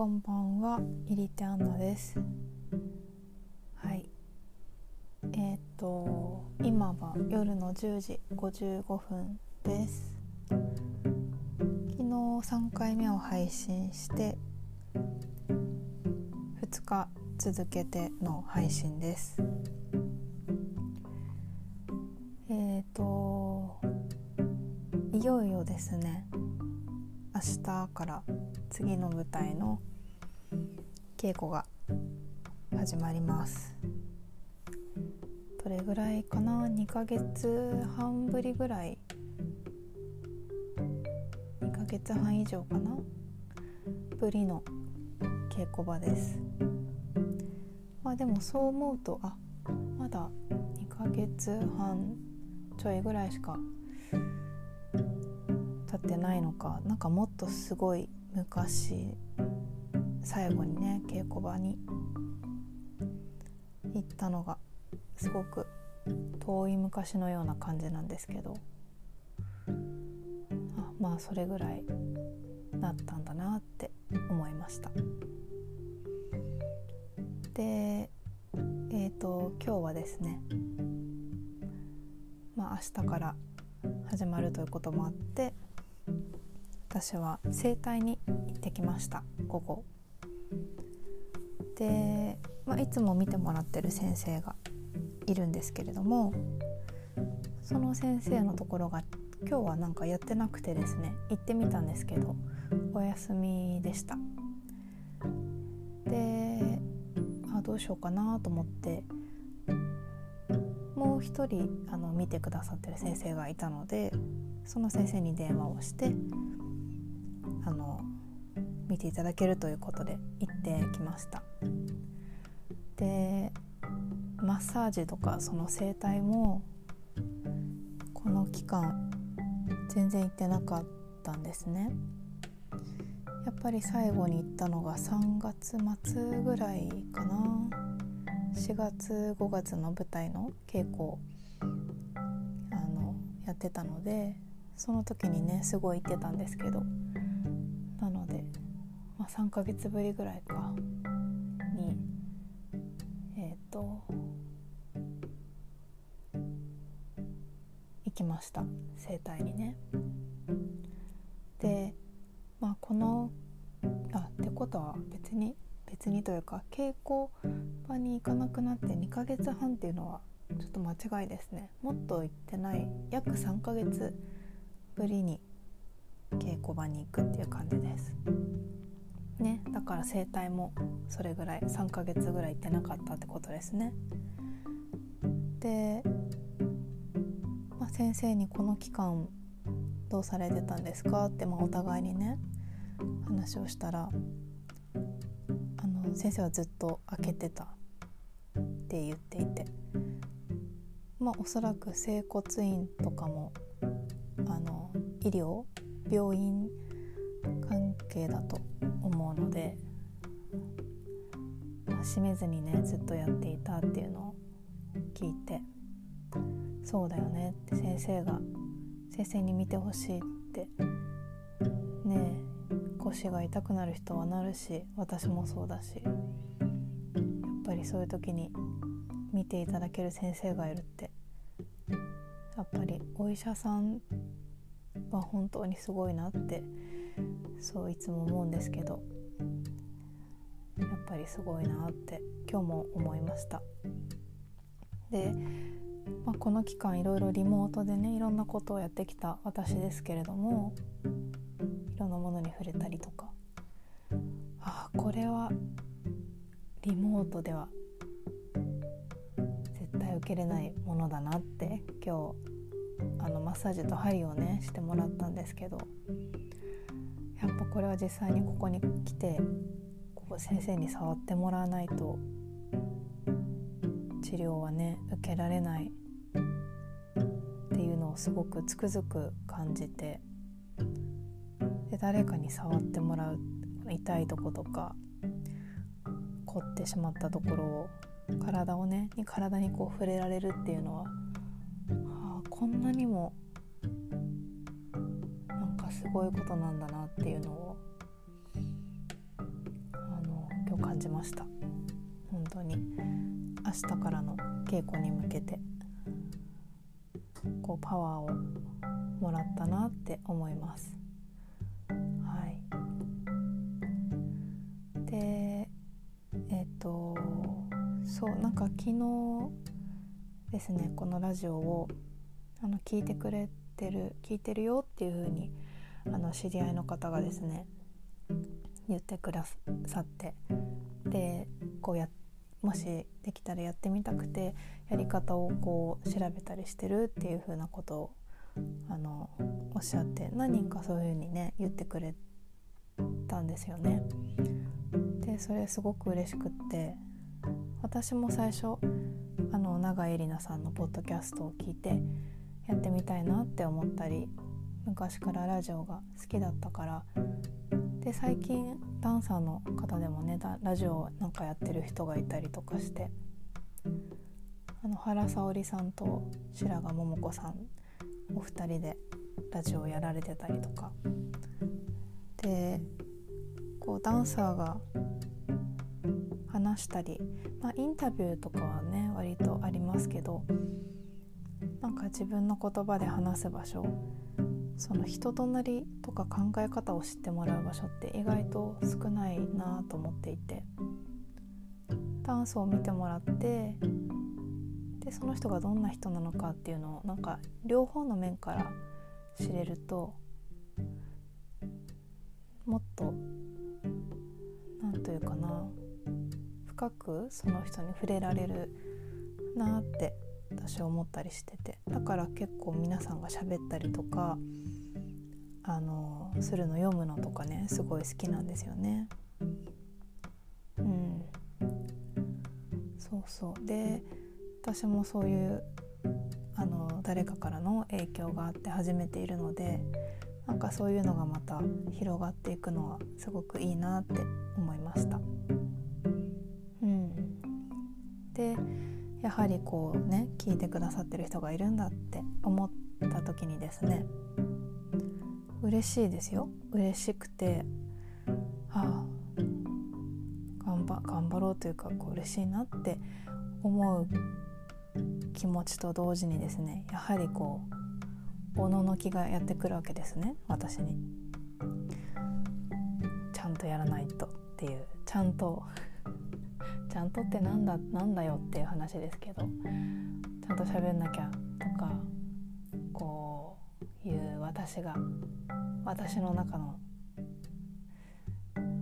こんばんは、いりてアンナです。はい。えーっ、と、今は夜の10時55分です。昨日3回目を配信して、2日続けての配信です。えーっ、と、いよいよですね、明日から次の舞台の稽古が始まります。どれぐらいかな？2ヶ月半ぶりぐらい。2ヶ月半以上かな？ぶりの稽古場です。まあでもそう思うとあまだ2ヶ月半ちょいぐらいしか経ってないのか。なんかもっとすごい昔最後にね稽古場に行ったのがすごく遠い昔のような感じなんですけどあまあそれぐらいなったんだなって思いました。でえー、と今日はですねまあ明日から始まるということもあって私は整体に行ってきました。午後。で、まあ、いつも見てもらってる先生がいるんですけれどもその先生のところが今日はなんかやってなくてですね行ってみたんですけどお休みでした。であどうしようかなと思ってもう一人あの見てくださってる先生がいたのでその先生に電話をしてあの見ていただけるということで行ってきました。でマッサージとかその整体もこの期間全然行ってなかったんですね。やっぱり最後に行ったのが3月末ぐらいかな。4月5月の舞台の稽古あのやってたのでその時にねすごい行ってたんですけど。なので、まあ、3ヶ月ぶりぐらいかした整体にね。でまあこのあってことは別に別にというか稽古場に行かなくなって2ヶ月半っていうのはちょっと間違いですね。もっと行ってない約3ヶ月ぶりに稽古場に行くっていう感じです。ねだから整体もそれぐらい3ヶ月ぐらい行ってなかったってことですね。で、先生にこの期間どうされてたんですか？って、まあ、お互いにね話をしたらあの先生はずっと開けてたって言っていてまあおそらく整骨院とかもあの医療病院関係だと思うので、まあ、閉めずにねずっとやっていたっていうのを聞いてそうだよね。って先生が先生に見てほしいって。ねえ腰が痛くなる人はなるし私もそうだし。やっぱりそういう時に見ていただける先生がいるって。やっぱりお医者さんは本当にすごいなってそういつも思うんですけど。やっぱりすごいなって今日も思いました。で、まあ、この期間いろいろリモートでねいろんなことをやってきた私ですけれどもいろんなものに触れたりとか。ああこれはリモートでは絶対受けれないものだなって今日あのマッサージと針をねしてもらったんですけどやっぱこれは実際にここに来てここ先生に触ってもらわないと治療はね受けられない。っていうのをすごくつくづく感じて。で誰かに触ってもらう痛いとことか凝ってしまったところを体をねに体にこう触れられるっていうのは、はあ、こんなにもなんかすごいことなんだなっていうのをあの今日感じました。本当に。明日からの稽古に向けてこうパワーをもらったなって思います。はい。でえっ、とそうなんか昨日ですねこのラジオをあの聞いてくれてる聞いてるよっていう風にあに知り合いの方がですね言ってくださってでこうやもしできたらやってみたくてやり方をこう調べたりしてるっていう風なことをあのおっしゃって何人かそういう風にね言ってくれたんですよね。でそれすごく嬉しくって私も最初あの永井絵里奈さんのポッドキャストを聞いてやってみたいなって思ったり昔からラジオが好きだったからで最近ダンサーの方でもねラジオなんかやってる人がいたりとかして。あの原沙織さんと白髪桃子さんお二人でラジオをやられてたりとか。でこうダンサーが話したり、まあ、インタビューとかはね割とありますけどなんか自分の言葉で話す場所その人となりとか考え方を知ってもらう場所って意外と少ないなと思っていて。ダンスを見てもらってでその人がどんな人なのかっていうのをなんか両方の面から知れるともっと何というかな深くその人に触れられるなって私は思ったりしててだから結構皆さんが喋ったりとかあのするの読むのとかねすごい好きなんですよね。うんそうそうで私もそういうあの誰かからの影響があって始めているのでなんかそういうのがまた広がっていくのはすごくいいなって思いました。やはりこうね聞いてくださってる人がいるんだって思った時にですね嬉しいですよ嬉しくてああ頑張頑張ろうというかこう嬉しいなって思う気持ちと同時にですねやはりこうおののきがやってくるわけですね私に。ちゃんとやらないとっていうちゃんとちゃんとってなんだなんだよっていう話ですけどちゃんと喋んなきゃとかこういう私が私の中の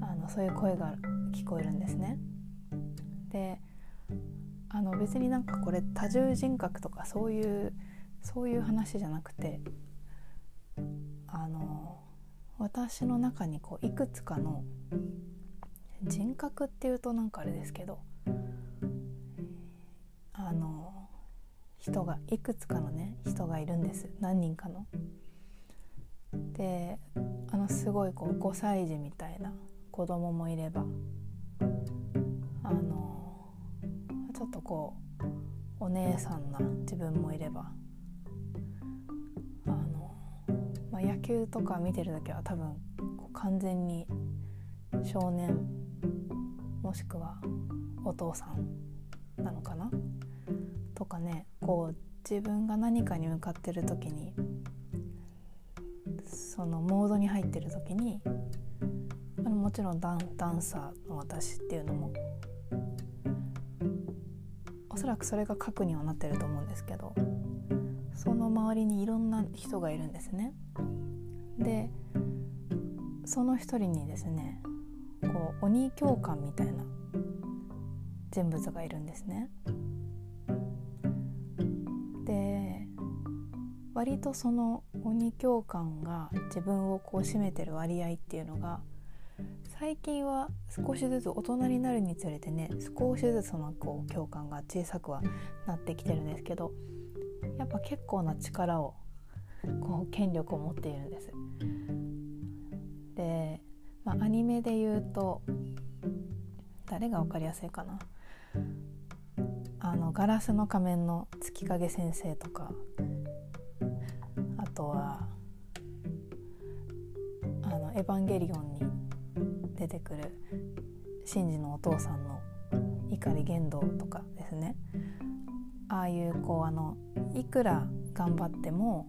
あのそういう声が聞こえるんですね。であの別になんかこれ多重人格とかそういうそういう話じゃなくてあの私の中にこういくつかの人格っていうとなんかあれですけどあの人がいくつかのね人がいるんです何人かの。であのすごいこう5歳児みたいな子供もいればあのちょっとこうお姉さんな自分もいればあの、まあ、野球とか見てる時は多分完全に少年もしくはお父さんなのかな？とかねこう自分が何かに向かってる時にそのモードに入ってる時にもちろんダンダンサーの私っていうのもおそらくそれが核にはなってると思うんですけどその周りにいろんな人がいるんですね。でその一人にですね鬼教官みたいな人物がいるんですね。で割とその鬼教官が自分をこう占めてる割合っていうのが最近は少しずつ大人になるにつれてね少しずつそのこう教官が小さくはなってきてるんですけどやっぱ結構な力をこう権力を持っているんです。でまあ、アニメで言うと誰が分かりやすいかな。あのガラスの仮面の月影先生とか。あとはあの「エヴァンゲリオン」に出てくるシンジのお父さんの碇玄道とかですね。ああいうこうあのいくら頑張っても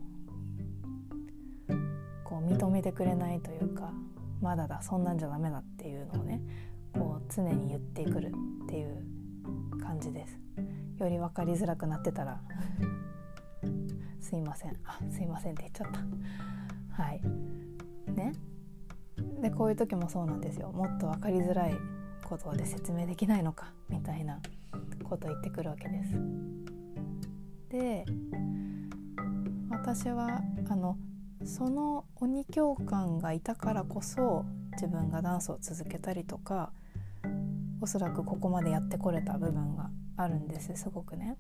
こう認めてくれないというかまだだそんなんじゃダメだっていうのをねこう常に言ってくるっていう感じです。より分かりづらくなってたら すいません。あすいませんって言っちゃった。はい。ね。でこういう時もそうなんですよ。もっと分かりづらいことで説明できないのかみたいなこと言ってくるわけです。で私はあのその鬼教官がいたからこそ自分がダンスを続けたりとかおそらくここまでやってこれた部分があるんです。すごくね。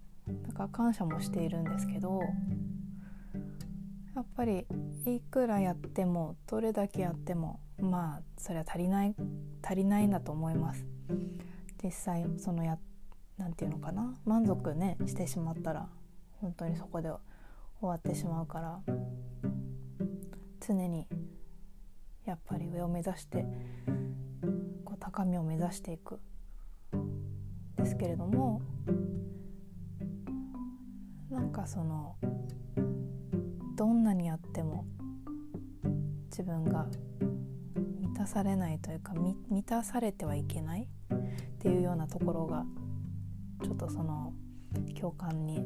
だから感謝もしているんですけどやっぱりいくらやってもどれだけやってもまあそれは足りない足りないんだと思います。実際そのやなんていうのかな。満足ねしてしまったら本当にそこで終わってしまうから。常にやっぱり上を目指してこう高みを目指していくですけれどもなんかそのどんなにやっても自分が満たされないというか満たされてはいけないっていうようなところがちょっとその共感に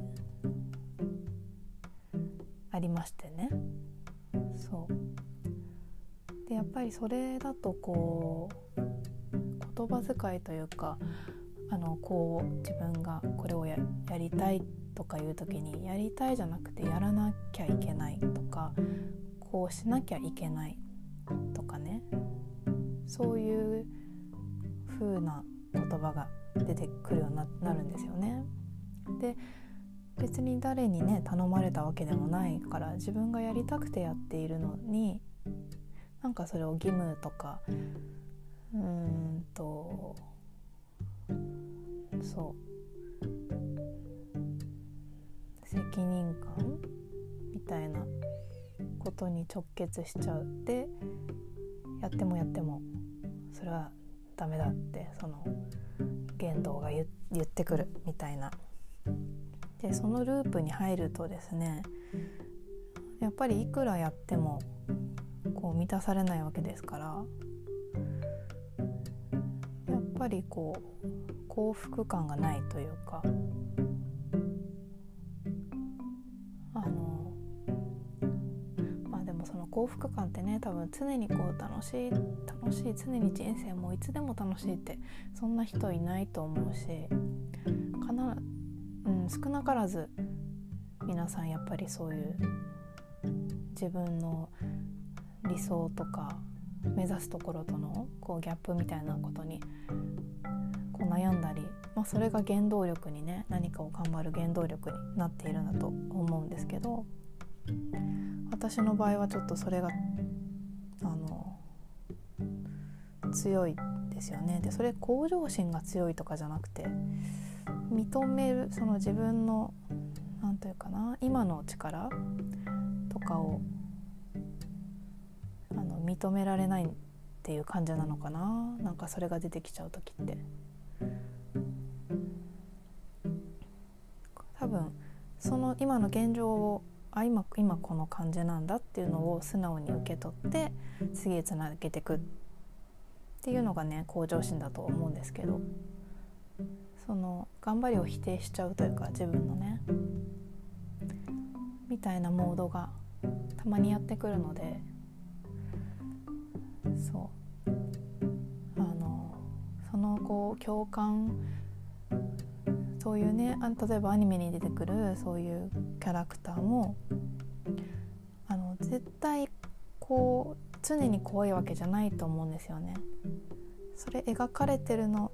ありましてね。そうでやっぱりそれだとこう言葉遣いというかあのこう自分がこれをやりたいとかいう時にやりたいじゃなくてやらなきゃいけないとかこうしなきゃいけないとかねそういう風な言葉が出てくるようになるんですよね。で別に誰にね頼まれたわけでもないから自分がやりたくてやっているのになんかそれを義務とかうーんとそう。責任感みたいなことに直結しちゃう。でやってもやってもそれはダメだってその言動が言ってくるみたいな。でそのループに入るとですねやっぱりいくらやってもこう満たされないわけですからやっぱりこう幸福感がないというかあのまあでもその幸福感ってね多分常にこう楽しい楽しい常に人生もいつでも楽しいってそんな人いないと思うし、少なからず皆さんやっぱりそういう自分の理想とか目指すところとのこうギャップみたいなことにこう悩んだり、まあ、それが原動力にね何かを頑張る原動力になっているんだと思うんですけど私の場合はちょっとそれがあの強いですよね。でそれ向上心が強いとかじゃなくて認めるその自分の何というかな今の力とかをあの認められないっていう感じなのかななんかそれが出てきちゃう時って多分その今の現状をあ今今この感じなんだっていうのを素直に受け取って次へつなげてくっていうのがね向上心だと思うんですけど。その頑張りを否定しちゃうというか自分のねみたいなモードがたまにやってくるのでそうあのそのこう共感そういうね例えばアニメに出てくるそういうキャラクターもあの絶対こう常に怖いわけじゃないと思うんですよね。それ描かれてるの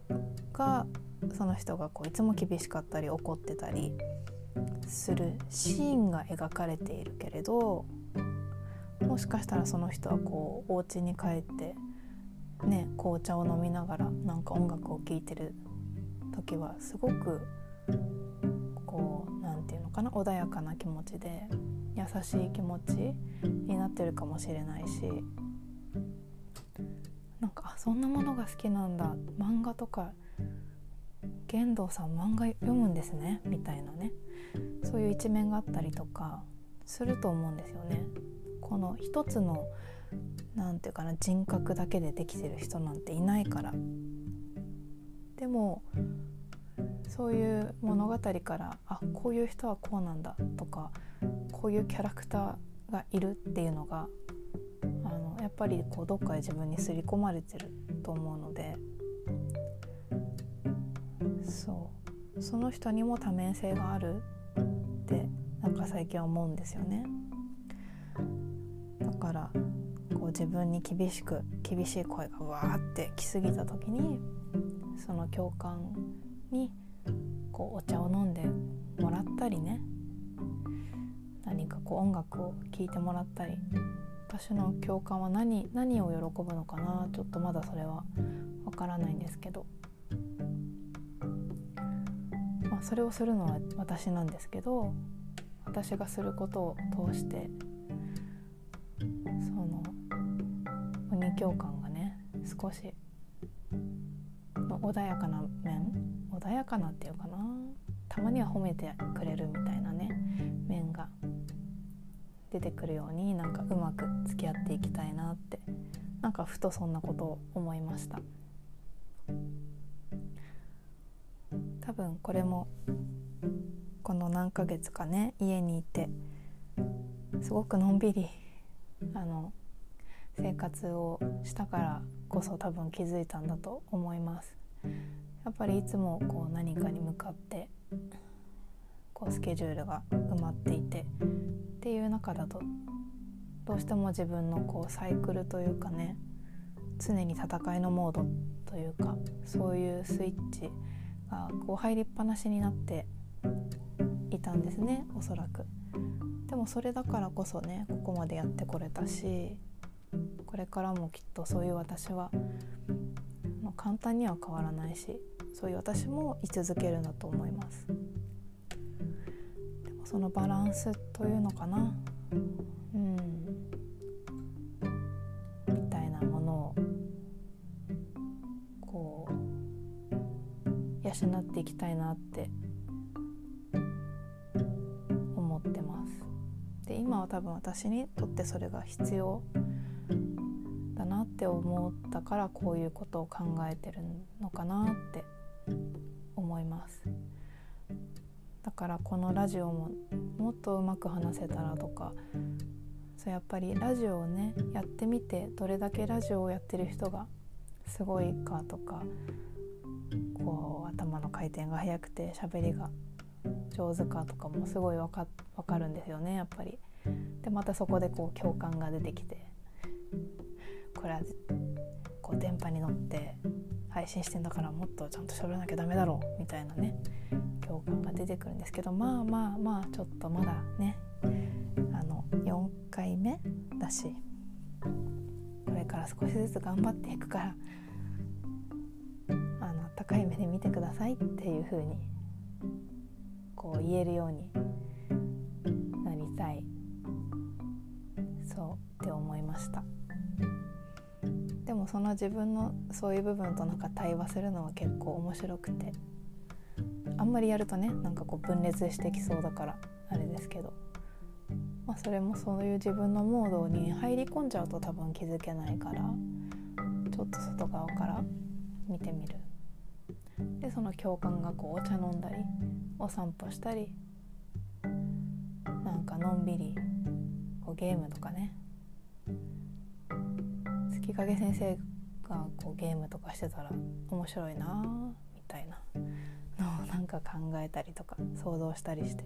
がその人がこういつも厳しかったり怒ってたりするシーンが描かれているけれどもしかしたらその人はこうお家に帰ってね紅茶を飲みながらなんか音楽を聴いてる時はすごくこう何て言うのかな穏やかな気持ちで優しい気持ちになってるかもしれないしなんかあそんなものが好きなんだ。漫画とか玄道さん漫画読むんですねみたいなね。そういう一面があったりとかすると思うんですよね。この一つの何て言うかな人格だけでできてる人なんていないから。でもそういう物語からあこういう人はこうなんだとかこういうキャラクターがいるっていうのがあのやっぱりこうどっかで自分に刷り込まれてると思うので。そう。その人にも多面性があるってなんか最近は思うんですよね。だからこう自分に厳しく厳しい声がわーって来すぎた時にその共感にこうお茶を飲んでもらったりね。何かこう音楽を聴いてもらったり私の共感は何何を喜ぶのかなちょっとまだそれはわからないんですけど、それをするのは私なんですけど私がすることを通してその鬼教感がね少し穏やかな面穏やかなっていうかなたまには褒めてくれるみたいなね面が出てくるようになんかうまく付き合っていきたいなってなんかふとそんなことを思いました。多分これもこの何ヶ月かね家にいてすごくのんびりあの生活をしたからこそ多分気づいたんだと思います。やっぱりいつもこう何かに向かってこうスケジュールが埋まっていてっていう中だとどうしても自分のこうサイクルというかね常に戦いのモードというかそういうスイッチがこう入りっぱなしになっていたんですねおそらく。でもそれだからこそねここまでやってこれたしこれからもきっとそういう私は簡単には変わらないしそういう私も居続けるんだと思います。でもそのバランスというのかな。うん。養っていきたいなって思ってます。で今は多分私にとってそれが必要だなって思ったからこういうことを考えてるのかなって思います。だからこのラジオももっとうまく話せたらとかそうやっぱりラジオをねやってみてどれだけラジオをやってる人がすごいかとかこう頭の回転が速くて喋りが上手かとかもすごい分かかるんですよねやっぱり。でまたそこでこう共感が出てきてこれはこう電波に乗って配信してんだからもっとちゃんと喋らなきゃダメだろうみたいなね共感が出てくるんですけどまあまあまあちょっとまだねあの4回目だしこれから少しずつ頑張っていくから高い目で見てくださいっていう風にこう言えるようになりたい。そうって思いました。でもその自分のそういう部分となんか対話するのは結構面白くてあんまりやるとねなんかこう分裂してきそうだからあれですけど、まあ、それもそういう自分のモードに入り込んじゃうと多分気づけないからちょっと外側から見てみる。その共感がこうお茶飲んだりお散歩したりなんかのんびりこうゲームとかね月影先生がこうゲームとかしてたら面白いなみたいなのをなんか考えたりとか想像したりして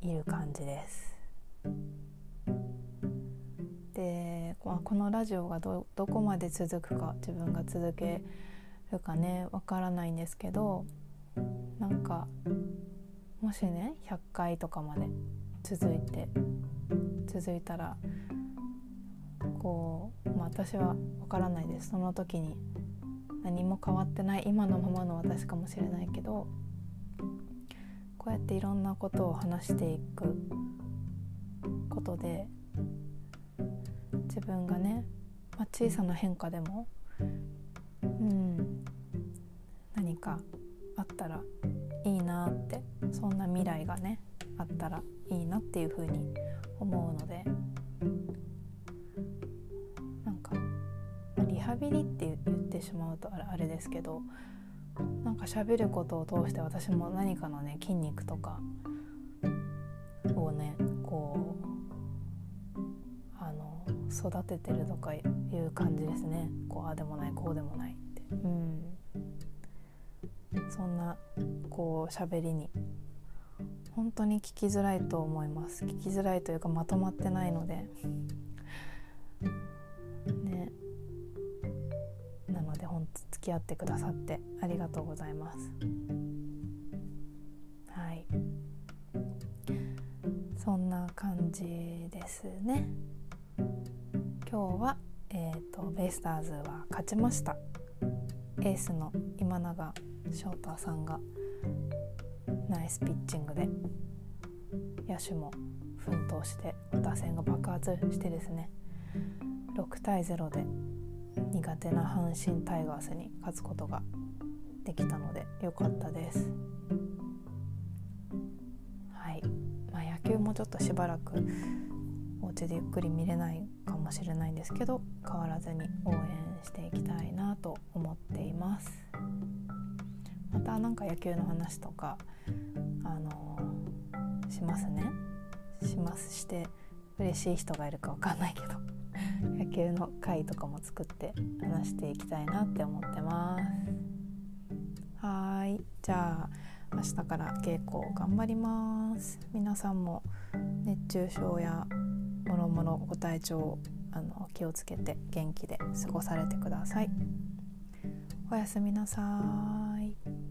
いる感じです。で、このラジオがどこまで続くか自分が続けるかねわからないんですけどなんかもしね100回とかまで続いて続いたらこう、まあ、私はわからないです。その時に何も変わってない今のままの私かもしれないけどこうやっていろんなことを話していくことで自分がねまあ、小さな変化でも、うん、何かあったらいいなってそんな未来がねあったらいいなっていうふうに思うのでなんか、リハビリって言ってしまうとあれですけどなんか喋ることを通して私も何かのね筋肉とかをねこうあの育ててるとかいう感じですね。こうああでもないこうでもないって。うん。そんなこう喋りに。本当に聞きづらいと思います。聞きづらいというかまとまってないので。ねなので本当付き合ってくださってありがとうございます。はい。そんな感じですね。今日はえーと、ベイスターズは勝ちました。エースの今永翔太さんがナイスピッチングで野手も奮闘して打線が爆発してですね6対0で苦手な阪神タイガースに勝つことができたので良かったです。はい、まあ、野球もちょっとしばらくお家でゆっくり見れないかもしれないんですけど変わらずに応援していきたいなと思っています。また何か野球の話とかあの、しますね。しますして嬉しい人がいるか分かんないけど 野球の会とかも作って話していきたいなって思ってます。はい。じゃあ明日から稽古頑張ります。皆さんも熱中症やもろもろご体調あの気をつけて元気で過ごされてください。おやすみなさい。